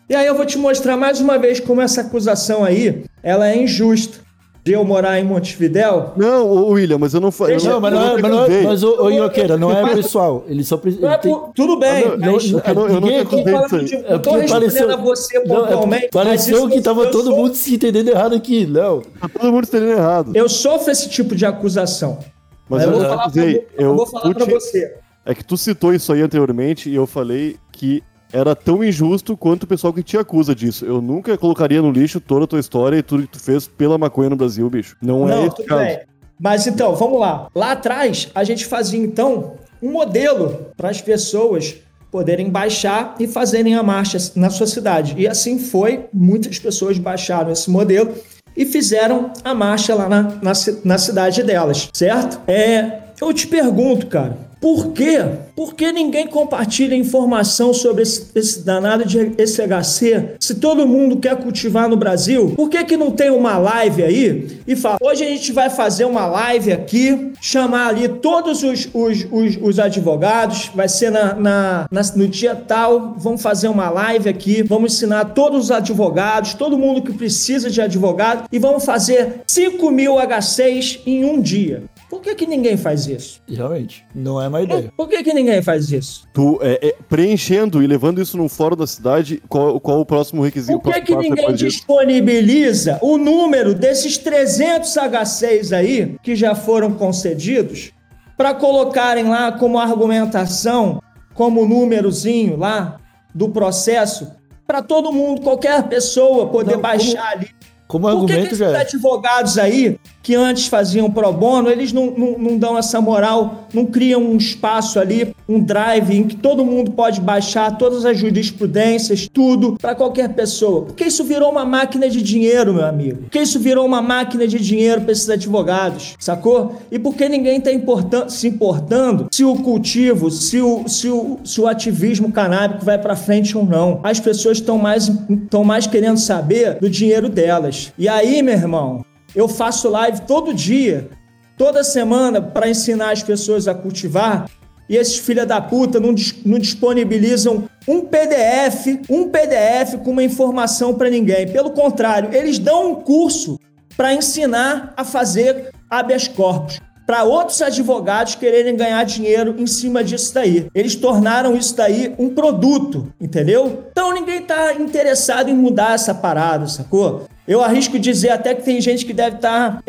E aí eu vou te mostrar mais uma vez como essa acusação aí, ela é injusta. De eu morar em Montevidéu, Não, William, mas eu não falei. Deixa- Não, mas não é, mas, não é, mas ô Inhoqueira, não é pessoal. Ele só precisa. é por- tudo bem. Ah, não, mas- não, eu não- eu não. É porque respondendo pareceu, a você é pontualmente. mas pareceu que tava eu todo sou- mundo se entendendo errado aqui, não. Tá todo mundo entendendo errado. Eu sofro esse tipo de acusação. Mas eu eu vou falar, pra, acusei. eu Eu, vou falar pra te- você. É que tu citou isso aí anteriormente e eu falei que era tão injusto quanto o pessoal que te acusa disso. Eu nunca colocaria no lixo toda a tua história e tudo que tu fez pela maconha no Brasil, bicho. Não, é Não, esse o tudo caso. bem. Mas então, vamos lá. Lá atrás, a gente fazia então um modelo para as pessoas poderem baixar e fazerem a marcha na sua cidade. E assim foi, muitas pessoas baixaram esse modelo e fizeram a marcha lá na, na, na cidade delas, certo? É, eu te pergunto, cara, por quê? Por que ninguém compartilha informação sobre esse, esse danado de SHC? Se todo mundo quer cultivar no Brasil, por que, que não tem uma live aí e fala: hoje a gente vai fazer uma live aqui, chamar ali todos os, os, os, os advogados, vai ser na, na, na- no dia tal, vamos fazer uma live aqui, vamos ensinar todos os advogados, todo mundo que precisa de advogado e vamos fazer 5 mil HCs em um dia. Por que, que ninguém faz isso? Realmente, não é má ideia. Por que, que ninguém faz isso? Tu é, é, preenchendo e levando isso num fórum da cidade, qual, qual o próximo requisito? Por que, o que ninguém disponibiliza o número desses 300 H6 aí que já foram concedidos para colocarem lá como argumentação, como númerozinho lá do processo, para todo mundo, qualquer pessoa poder Não, baixar ali. Como Por que, que argumento esses já é. advogados aí, que antes faziam pro bono, eles não, não, não dão essa moral, não criam um espaço ali, um drive em que todo mundo pode baixar todas as jurisprudências, tudo, para qualquer pessoa? Porque isso virou uma máquina de dinheiro, meu amigo. Porque isso virou uma máquina de dinheiro para esses advogados, sacou? E por que ninguém está se importando se o cultivo, se o, se o, se o ativismo canábico vai para frente ou não? As pessoas estão mais, estão mais querendo saber do dinheiro delas. E aí, meu irmão, eu faço live todo dia, toda semana, para ensinar as pessoas a cultivar. E esses filha da puta não, não disponibilizam um PDF, um PDF com uma informação para ninguém. Pelo contrário, eles dão um curso para ensinar a fazer habeas corpus. Para outros advogados quererem ganhar dinheiro em cima disso daí. Eles tornaram isso daí um produto, entendeu? Então ninguém tá interessado em mudar essa parada, sacou? Eu arrisco dizer até que tem gente que deve estar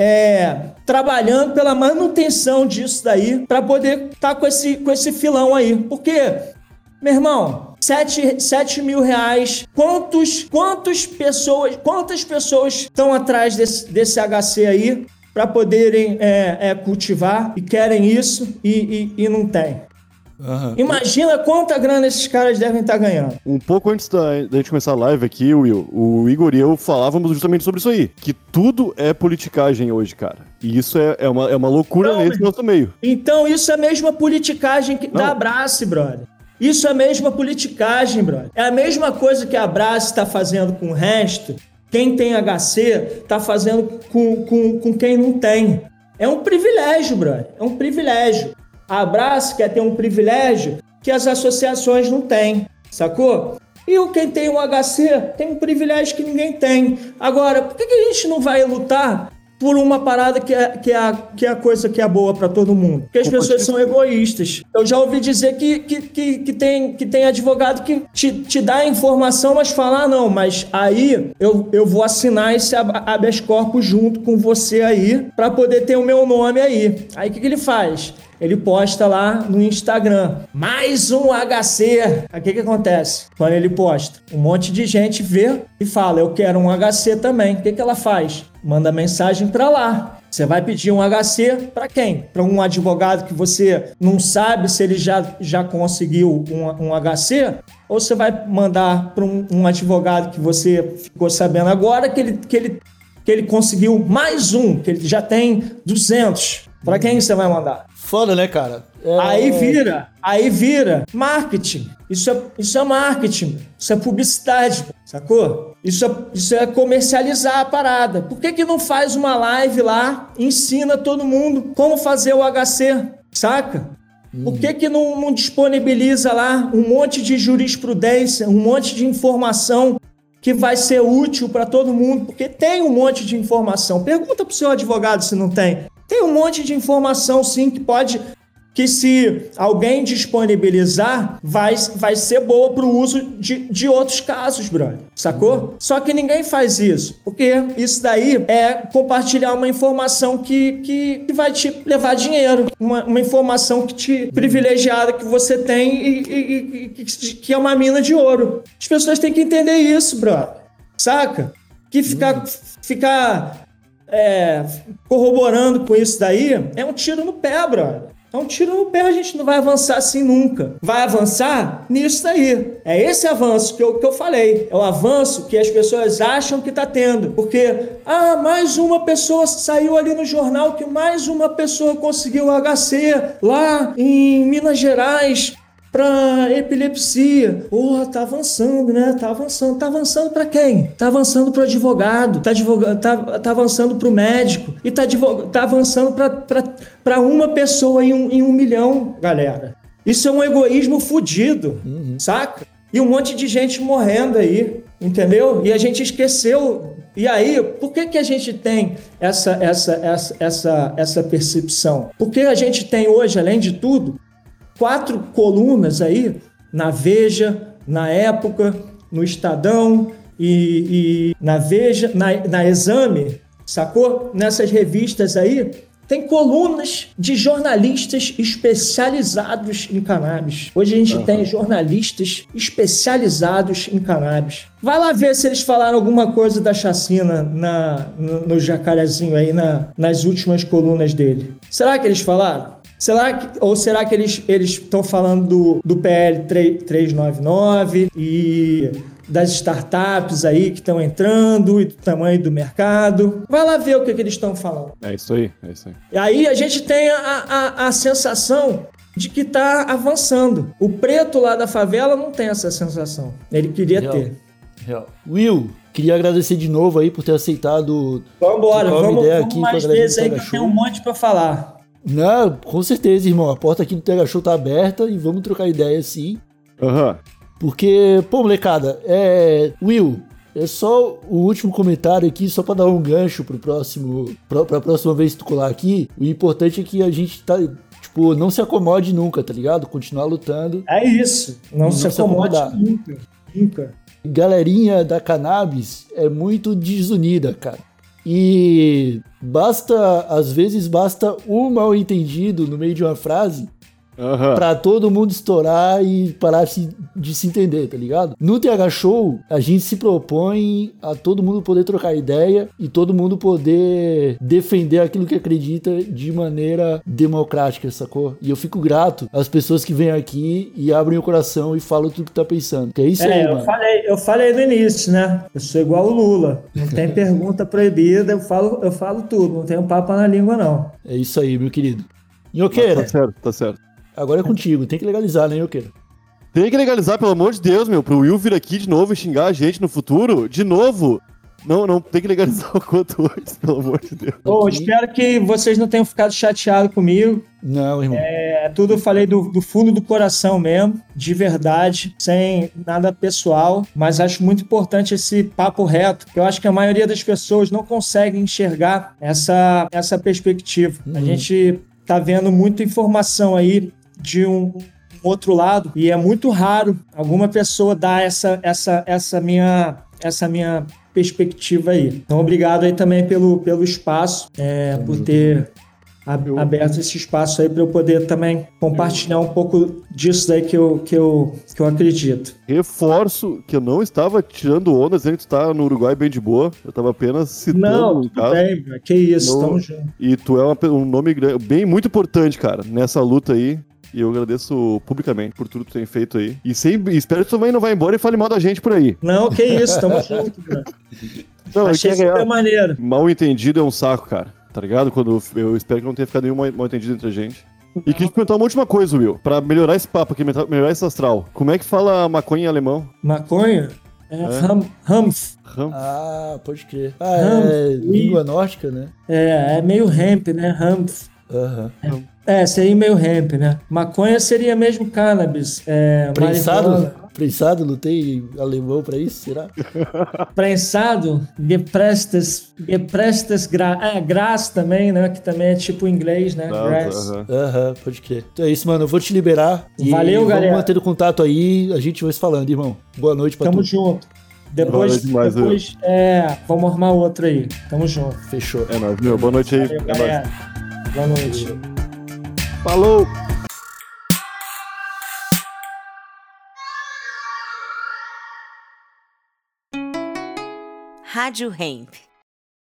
trabalhando pela manutenção disso daí para poder estar com, esse, com esse filão aí. Porque, meu irmão, 7, 7 mil reais. Quantos, quantas pessoas, quantas pessoas estão atrás desse, desse HC aí para poderem é, é, cultivar e querem isso e, e, e não tem? Aham. Imagina quanta grana esses caras devem estar ganhando. Um pouco antes da, da gente começar a live aqui, Will, o Igor e eu falávamos justamente sobre isso aí. Que tudo é politicagem hoje, cara. E isso é, é, uma, é uma loucura Não, nesse nosso meio. Então isso é a mesma politicagem que, da Abrace, brother. Isso é a mesma politicagem, brother. É a mesma coisa que a Abrace está fazendo com o resto. Quem tem HC está fazendo com, com, com quem não tem. É um privilégio, brother. É um privilégio. A Abrace quer ter um privilégio que as associações não têm, sacou? E o quem tem um HC tem um privilégio que ninguém tem. Agora, por que, a gente não vai lutar por uma parada que é, que é, a, que é a coisa que é boa pra todo mundo? Porque as pessoas são egoístas. Eu já ouvi dizer que, que, que, que tem, que tem advogado que te, te dá a informação, mas fala, ah, não, mas aí eu, eu vou assinar esse hab- habeas corpus junto com você aí pra poder ter o meu nome aí. Aí o que, que ele faz? Ele posta lá no Instagram, mais um HC. Aí o que, que acontece? Quando ele posta, um monte de gente vê e fala, eu quero um HC também. O que, que ela faz? Manda mensagem pra lá. Você vai pedir um HC para quem? Para um advogado que você não sabe se ele já, já conseguiu um, um HC? Ou você vai mandar para um, um advogado que você ficou sabendo agora que ele, que ele, que ele conseguiu mais um, que ele já tem 200? Para quem você vai mandar? Foda, né, cara? É- Aí vira, aí vira marketing. Isso é, isso é marketing, isso é publicidade, sacou? Isso é, isso é comercializar a parada. Por que, que não faz uma live lá ensina todo mundo como fazer o HC, saca? Por que, que não, não disponibiliza lá um monte de jurisprudência, um monte de informação que vai ser útil para todo mundo? Porque tem um monte de informação. Pergunta pro seu advogado se não tem. Tem um monte de informação, sim, que pode que se alguém disponibilizar, vai, vai ser boa para o uso de, de outros casos, brother. Sacou? Só que ninguém faz isso, porque isso daí é compartilhar uma informação que, que, que vai te levar dinheiro, uma, uma informação que te privilegiada que você tem e, e- e- que é uma mina de ouro. As pessoas têm que entender isso, brother. Saca? Que ficar, ficar é, corroborando com isso daí é um tiro no pé, brother. É um tiro no pé, a gente não vai avançar assim nunca. Vai avançar nisso daí. É esse avanço que eu, que eu falei. É o avanço que as pessoas acham que tá tendo. Porque, ah, mais uma pessoa saiu ali no jornal que mais uma pessoa conseguiu HC lá em Minas Gerais pra epilepsia. Porra, tá avançando, né? Tá avançando. Tá avançando pra quem? Tá avançando pro advogado, tá, advoga- tá, tá avançando pro médico e tá, tá avançando pra uma pessoa em um, em um milhão, galera. Isso é um egoísmo fudido, saca? E um monte de gente morrendo aí. entendeu? E a gente esqueceu. E aí, por que, que a gente tem essa, essa, essa, essa, essa percepção? Porque a gente tem hoje, além de tudo, quatro colunas aí na Veja, na Época, no Estadão e, e na Veja, na, na Exame, sacou? Nessas revistas aí, tem colunas de jornalistas especializados em cannabis. Hoje a gente uhum. tem jornalistas especializados em cannabis. Vai lá ver se eles falaram alguma coisa da chacina na, no, no jacarezinho aí na, nas últimas colunas dele. Será que eles falaram? Será que, ou será que eles estão falando do, do PL 3, 399 e das startups aí que estão entrando e do tamanho do mercado. Vai lá ver o que, que eles estão falando. É isso aí, é isso aí. E aí a gente tem a, a, a sensação de que está avançando. O preto lá da favela não tem essa sensação. Ele queria Real. ter. Real. Will, queria agradecer de novo aí por ter aceitado. Vamos embora, vamos, vamos mais vezes aí que eu tenho um monte para falar. Não, com certeza, irmão. A porta aqui do Tega Show tá aberta e vamos trocar ideia sim. Aham. Uhum. Porque, pô, molecada, é. Will, é só o último comentário aqui, só para dar um gancho pro próximo. Pra, pra próxima vez que tu colar aqui. O importante é que a gente tá. Tipo, não se acomode nunca, tá ligado? Continuar lutando. É isso. Não, não se, se acomode nunca. Nunca. Galerinha da cannabis é muito desunida, cara. E basta, às vezes, basta um mal entendido no meio de uma frase Uhum. Pra todo mundo estourar e parar de se entender, tá ligado? No TH Show, a gente se propõe a todo mundo poder trocar ideia e todo mundo poder defender aquilo que acredita de maneira democrática, sacou? E eu fico grato às pessoas que vêm aqui e abrem o coração e falam tudo que tá pensando. Que é isso é, aí, eu mano. Falei, eu falei no início, né? Eu sou igual o Lula. Não tem [LAUGHS] pergunta proibida, eu falo, eu falo tudo. Não tenho papo na língua, não. É isso aí, meu querido. Nhoqueira. Tá certo, tá certo. Agora é contigo, tem que legalizar, né, Yoqueira? Tem que legalizar, pelo amor de Deus, meu. Pro Will vir aqui de novo e xingar a gente no futuro, de novo. Não, não tem que legalizar o quanto antes, pelo amor de Deus. Bom, espero que vocês não tenham ficado chateados comigo. Não, irmão. É, tudo eu falei do, do, fundo do coração mesmo, de verdade, sem nada pessoal, mas acho muito importante esse papo reto, eu acho que a maioria das pessoas não consegue enxergar essa, essa perspectiva. Uhum. A gente tá vendo muita informação aí de um outro lado e é muito raro alguma pessoa dar essa essa essa minha essa minha perspectiva aí. Então obrigado aí também pelo pelo espaço, é, por ter aberto esse espaço aí para eu poder também compartilhar um pouco disso daí que eu, que eu, que eu acredito. Reforço que eu não estava tirando onda dizendo que tu tá no Uruguai bem de boa. Eu estava apenas citando não, caso. Bem, que isso, no... tamo junto. E tu é uma, um nome bem muito importante, cara, nessa luta aí. E eu agradeço publicamente por tudo que tu tem feito aí. E sempre, espero que tu também não vá embora e fale mal da gente por aí. Não, que isso, tamo [LAUGHS] junto, cara. Não, Achei super maneiro. Mal entendido é um saco, cara tá ligado? Quando eu espero que não tenha ficado nenhum mal entendido entre a gente. E queria te perguntar uma última coisa, Will, pra melhorar esse papo aqui, melhorar esse astral. Como é que fala maconha em alemão? Maconha? É, é. Ham, Hamf. Ah, pode crer. Ah, é língua nórdica, né? É, é meio hemp, né? Hamf. Aham. Uhum. É, seria meio hemp, né? Maconha seria mesmo cannabis. É, Prensado? Marihuana. Prensado, não tem alemão pra isso, será? [LAUGHS] Prensado, geprestes, geprestes gra, é, gras também, né? Que também é tipo inglês, né? Aham, grass. Aham, uh -huh, pode crer. Então é isso, mano. Eu vou te liberar. Valeu, vamos galera. Vamos mantendo contato aí. A gente vai se falando, irmão. Boa noite pra Tamo todos. junto. Depois, demais, depois é, vamos armar outro aí. Tamo junto. Fechou. É nóis, meu. Boa noite aí. Valeu, é galera. Boa noite. Falou! Rádio Hemp.